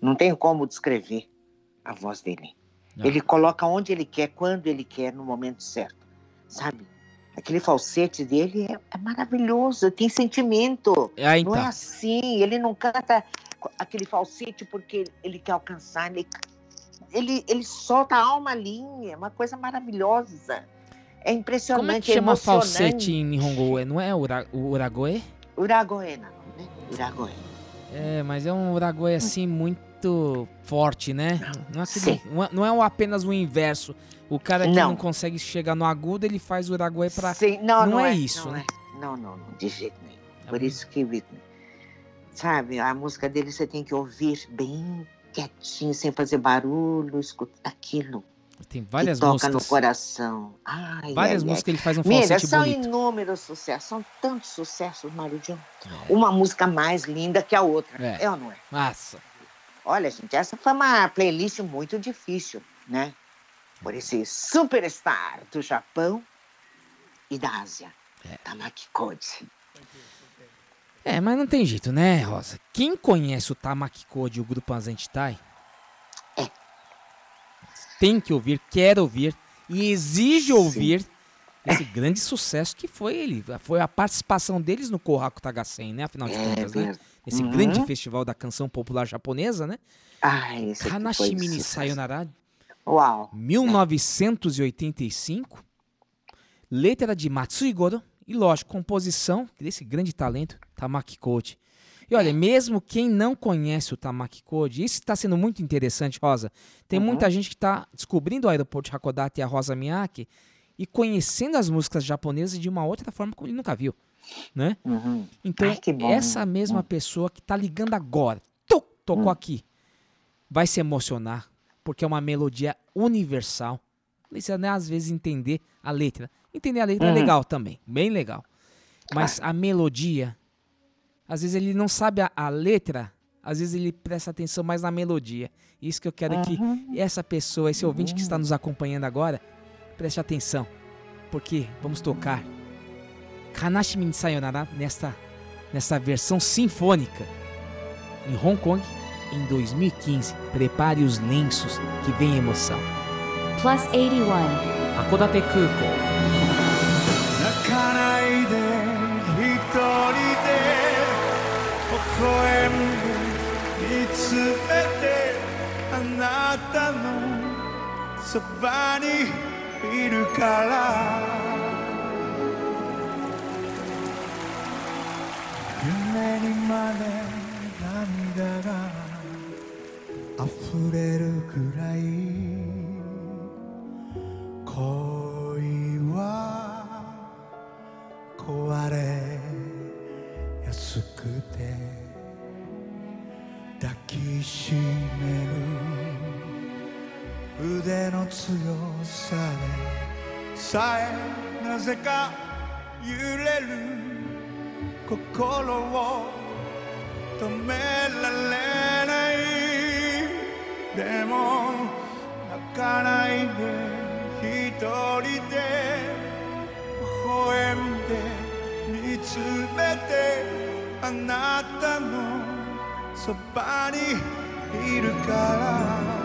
Não tem como descrever a voz dele. Ele coloca onde ele quer, quando ele quer, no momento certo. Sabe? Aquele falsete dele é, é maravilhoso, tem sentimento. Ah, então. Não é assim, ele não canta aquele falsete porque ele quer alcançar. Ele, ele, ele solta a alma ali, é uma coisa maravilhosa. É impressionante, Como é que é chama emocionante. falsete em Nihongo? É- Não é ura, o uragoe? Uragoena, né? Uragoena. É, mas é um uragoe assim muito forte, né? Não é, aquele- não é, não é apenas o inverso. O cara que não, Não. consegue chegar no agudo, ele faz o uragoe pra. Sim, não, não, é, é, isso, não né? É. Não, não, não, de jeito nenhum. Por isso que, sabe, a música dele você tem que ouvir bem quietinho, sem fazer barulho, escutar aquilo. Tem várias que toca músicas. no coração. Ai, Várias ai, músicas ai. ele faz um Mira, falsete são bonito. inúmeros sucessos, são tantos sucessos, Mário John. Uma música mais linda que a outra. É. É, ou não é? Massa. Olha, gente, essa foi uma playlist muito difícil, né? Por esse superstar do Japão e da Ásia, Tamaki Koji. É, mas não tem jeito, né, Rosa? Quem conhece o Tamaki Code e o Grupo Azantitai tem que ouvir, quer ouvir e exige ouvir esse grande sucesso que foi ele. Foi a participação deles no Kohaku Tagasen, né? Afinal de É contas, né? Nesse Uhum. grande festival da canção popular japonesa, né? Ai, esse aqui foi Kanashimi ni sucesso. Sayonara, Uau. 1985. Letra de Matsui Goro. E, lógico, composição desse grande talento, Tamaki Code. E olha, mesmo quem não conhece o Tamaki Code, isso está sendo muito interessante, Rosa. Tem Uhum. muita gente que está descobrindo o aeroporto de Hakodate e a Rosa Miyake e conhecendo as músicas japonesas de uma outra forma como ele nunca viu, né? Uhum. Então, Ai, que bom. essa mesma pessoa que tá ligando agora, tuc, tocou aqui, vai se emocionar, porque é uma melodia universal. Precisa, né, às vezes, entender a letra. Entender a letra é Uhum. legal também, bem legal. Mas a melodia, às vezes ele não sabe a, a letra, às vezes ele presta atenção mais na melodia. Isso que eu quero que essa pessoa, esse ouvinte que está nos acompanhando agora, preste atenção. Porque vamos tocar Kanashimi ni Sayonara nesta, nesta versão sinfônica em Hong Kong em 2015. Prepare os lenços que vem emoção. Plus 81. 函館微笑んで見つめてあなたのそばにいるから。夢にまで涙が溢れるくらい。恋は壊れしめる腕の強さでさえなぜか揺れる心を止められないでも泣かないで一人で微笑んで見つめてあなたのそばにいるから。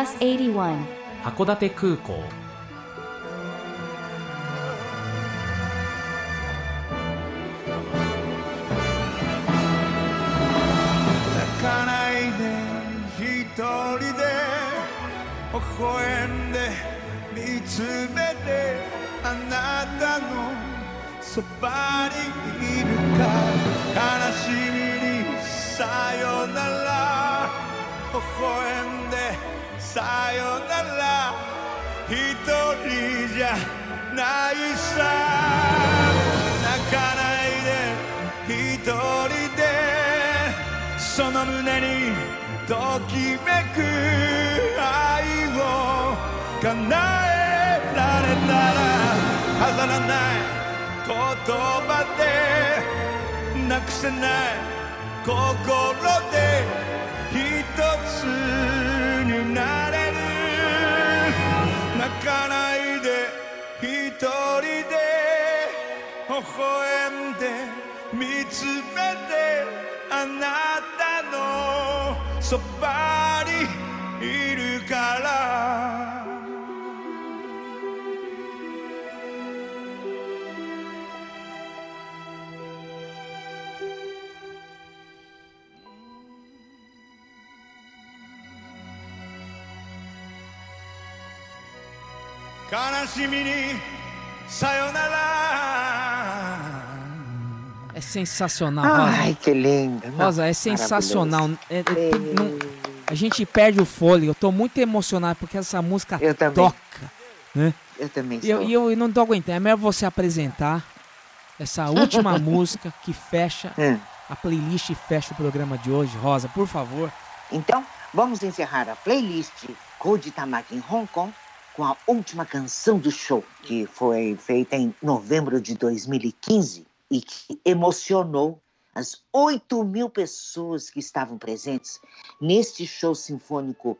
Plus 81, 函館空港泣かないで一人で微笑んで見つめてあなたのそばにいるか悲しみにさよなら微笑んでさよなら。一人じゃないさ。泣かないで。一人で。その胸にときめく。愛を叶えられたら飾らない言葉で。なくせない心で。泣かないで一人で微笑んで見つめてあなたのそばにいるから。É sensacional, Rosa. Ai, que lindo. Não, Rosa, é sensacional. É- é- não- a gente perde o fôlego. Eu tô muito emocionado porque essa música toca. Né? Eu também E eu, estou. e eu não tô aguentando. É melhor você apresentar essa última música que fecha Hum. a playlist e fecha o programa de hoje. Rosa, por favor. Então, vamos encerrar a playlist Code Tamaki em Hong Kong com a última canção do show, que foi feita em novembro de 2015 e que emocionou as 8 mil pessoas que estavam presentes neste show sinfônico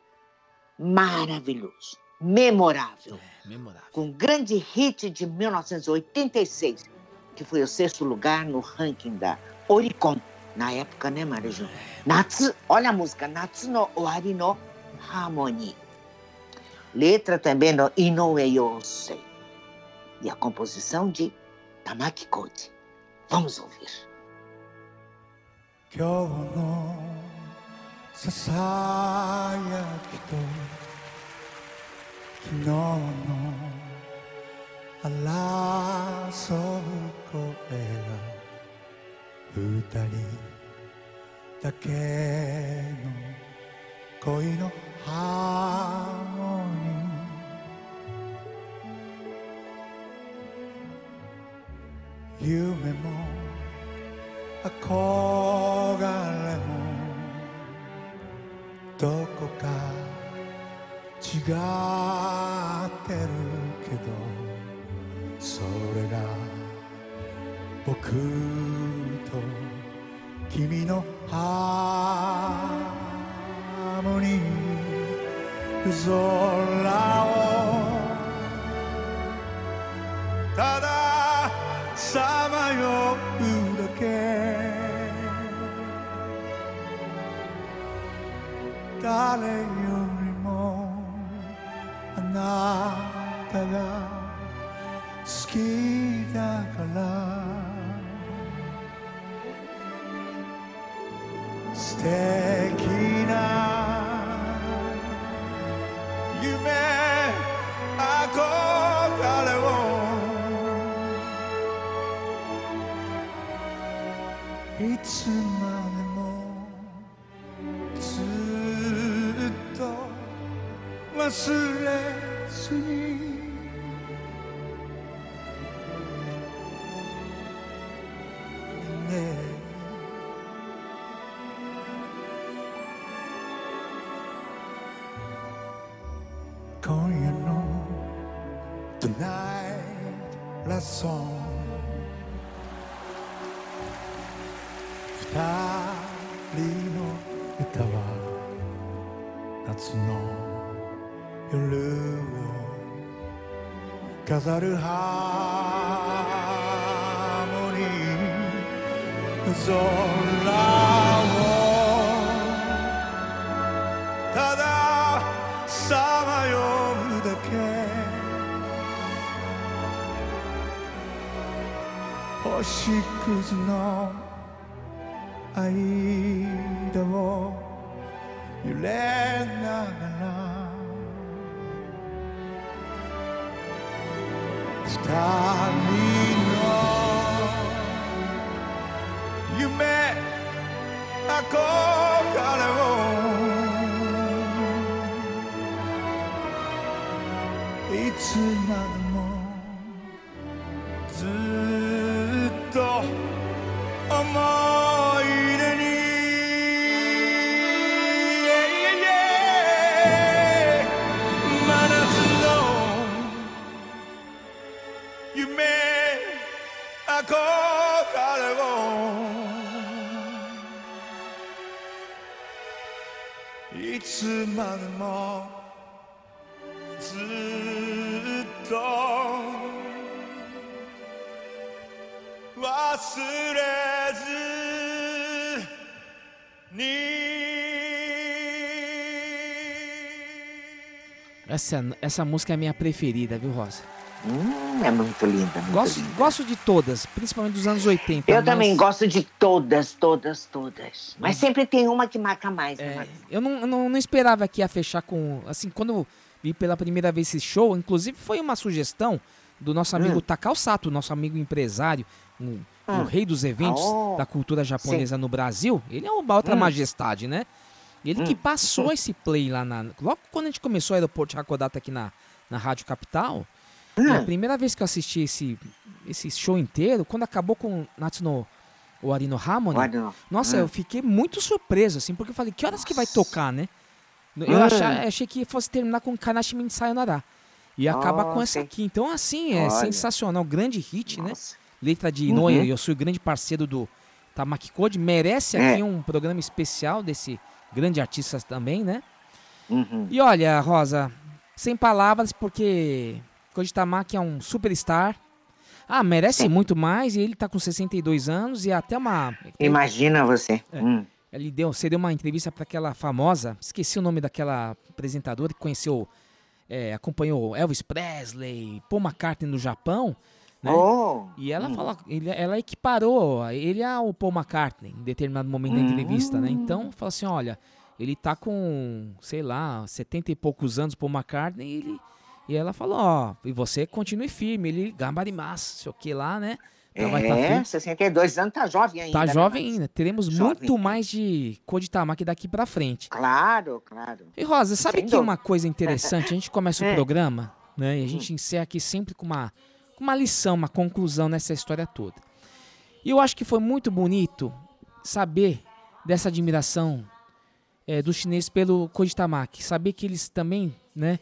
maravilhoso, memorável, Memorável. com um grande hit de 1986, que foi o sexto lugar no ranking da Oricon, na época, né, Mariju? Natsu, olha a música, Natsu no Owari no Harmony Letra também do Inoue Yosei. E a composição de Tamaki Koji. Vamos ouvir. 今日のささやきと昨日の争う声が二人だけの恋のハ 夢も憧れもどこか違ってるけどそれが僕と君のハーモニー空をただ誰よりもあなたが好きだから。素敵な夢憧れを。いつま忘れずに 飾るハーモニー空をたださまようだけ星屑の夢憧れをいつまでもずっと忘れずに Essa, essa música é a minha preferida, viu, Rosa? Hum, é muito linda, muito Gosto, linda. gosto de todas, principalmente dos anos 80. Eu mas também gosto de todas, todas, todas. Mas sempre tem uma que marca mais, né, Marcos? Eu não, não, não esperava que ia fechar com. Assim, quando eu vi pela primeira vez esse show, inclusive foi uma sugestão do nosso amigo Hum. Takao Sato, nosso amigo empresário, um- o Hum. rei dos eventos Oh. da cultura japonesa no Brasil. Ele é uma outra Hum. majestade, né? Ele que Hum. passou esse play lá na. Logo quando a gente começou o aeroporto de Hakodate aqui na, na Rádio Capital. Hum. A primeira vez que eu assisti esse, esse show inteiro, quando acabou com Natsuno Owari no Harmony, Owari no- nossa, Hum. eu fiquei muito surpreso, assim, porque eu falei, que horas que vai tocar, né? Eu Hum. achei, achei que fosse terminar com Kanashimi ni Sayonara. E acabar com Oh, essa sim. aqui. Então, assim, é Olha. sensacional. Grande hit, né? Letra de. Inoue, eu sou o grande parceiro do Tamaki Code. Merece É. aqui um programa especial desse grande artista também, né? Uhum. E olha, Rosa, sem palavras, porque Koji Tamaki é um superstar. Ah, merece muito mais e ele tá com 62 anos e até uma... Imagina você. É. Hum. Ele deu, você deu uma entrevista para aquela famosa, esqueci o nome daquela apresentadora que conheceu, é, acompanhou Elvis Presley, Paul McCartney no Japão, né? Oh. E ela Hum. fala, ele- ela equiparou ele ao Paul McCartney em determinado momento da entrevista, né? Então, fala assim, olha, ele tá com, sei lá, 70 e poucos anos, Paul McCartney, e, ele, e ela falou, ó, e você continue firme, ele gambarimasu, sei o que lá, né? Vai tá É, firme. 62 anos, tá jovem ainda. Tá né, jovem Marcos? ainda. Teremos Jovem. muito mais de Koditamaki daqui pra frente. Claro, claro. E Rosa, sabe Sem que dúvida. uma coisa interessante? A gente começa o É. programa, né? E a gente encerra aqui sempre com uma, uma lição, uma conclusão nessa história toda. E eu acho que foi muito bonito saber dessa admiração é, dos chineses pelo Koditamaki. Saber que eles também, né?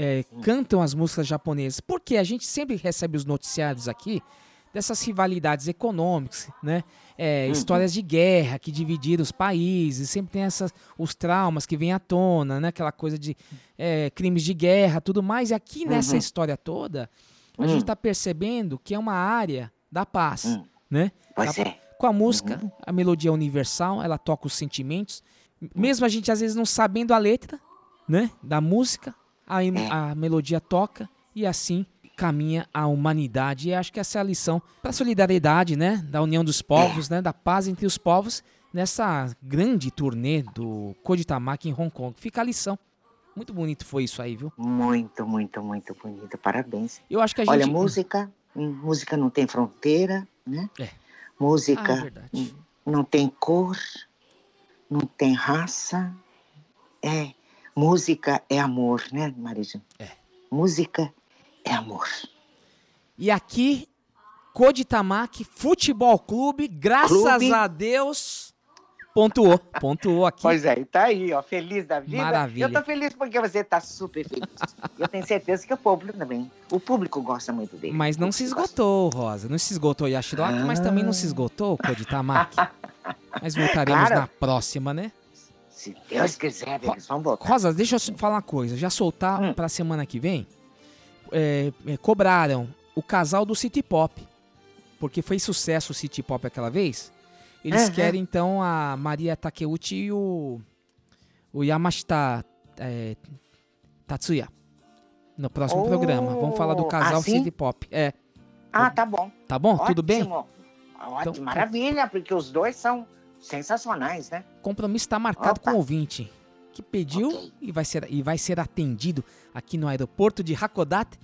É, cantam as músicas japonesas. Porque a gente sempre recebe os noticiários aqui dessas rivalidades econômicas, né? É, Uhum. Histórias de guerra que dividiram os países, sempre tem essas, os traumas que vêm à tona, né? Aquela coisa de é, crimes de guerra, tudo mais. E aqui nessa Uhum. história toda, a Hum. gente está percebendo que é uma área da paz, Hum. né? Pois Da- é. Com a música, a melodia é universal, ela toca os sentimentos. Mesmo a gente às vezes não sabendo a letra, né? Da música, a, a melodia toca e assim caminha a humanidade. E acho que essa é a lição para a solidariedade, né? Da união dos povos, né? Da paz entre os povos nessa grande turnê do Koditamaki em Hong Kong. Fica a lição. Muito bonito foi isso aí, viu? Muito, muito, muito bonito. Parabéns. Eu acho que a gente... Olha, música, hum, música não tem fronteira, né? É. Música Ah, é não tem cor, não tem raça. É, música é amor, né, Marisa? É. Música é amor. E aqui, Koditamaki Futebol Clube, graças Clube. a Deus, pontuou. Pontuou aqui. Pois é, tá aí, ó, feliz da vida. Maravilha. Eu tô feliz porque você tá super feliz. Eu tenho certeza que o público também. O público gosta muito dele. Mas não se esgotou, Rosa. Não se esgotou Yashiroki, mas também não se esgotou o Koditamaki. Mas voltaremos Claro. na próxima, né? Se Deus quiser, eles vão voltar. Rosa, deixa eu falar uma coisa. Já soltar Hum. pra semana que vem. é, é, cobraram o casal do City Pop. Porque foi sucesso o City Pop aquela vez. Eles Aham. querem então a Maria Takeuchi e o, o Yamashita é, Tatsuya. No próximo Oh, programa. Vamos falar do casal assim? City Pop. É. Ah, tá bom. Tá bom? Tudo bem? Ótimo. Ótimo, Então, maravilha, porque os dois são sensacionais, né? O compromisso está marcado Opa. com o ouvinte que pediu e, vai ser, e vai ser atendido aqui no aeroporto de Hakodate.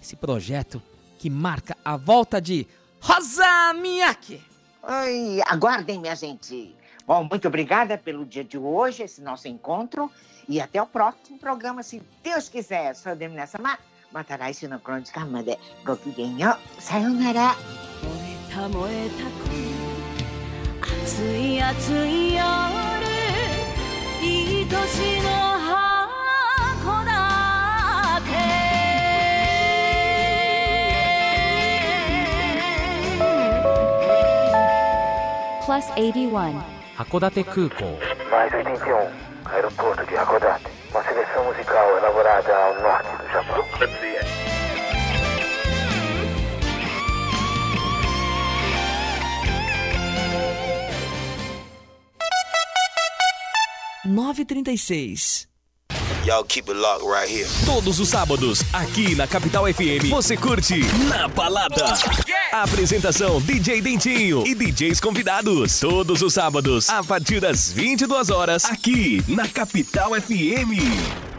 Esse projeto que marca a volta de Rosa Miyake. Ai, aguardem, minha gente. Bom, muito obrigada pelo dia de hoje, esse nosso encontro. E até o próximo programa, se Deus quiser. Sou a Demi Sama. Matarai no Crono de Kamade. Gokigenyo. Sayonara. た燃えた恋 暑い暑い夜いい年の箱だけ。Plus 81函館空港。マイル24カエルポー函館。マシレスオムジラボラーーオマーチルジパン Let's. Nove trinta e seis. Y'all keep it locked right here. Todos os sábados, aqui na Capital FM, você curte Na Balada. Apresentação DJ Dentinho e DJs convidados. Todos os sábados, a partir das 22 horas, aqui na Capital FM.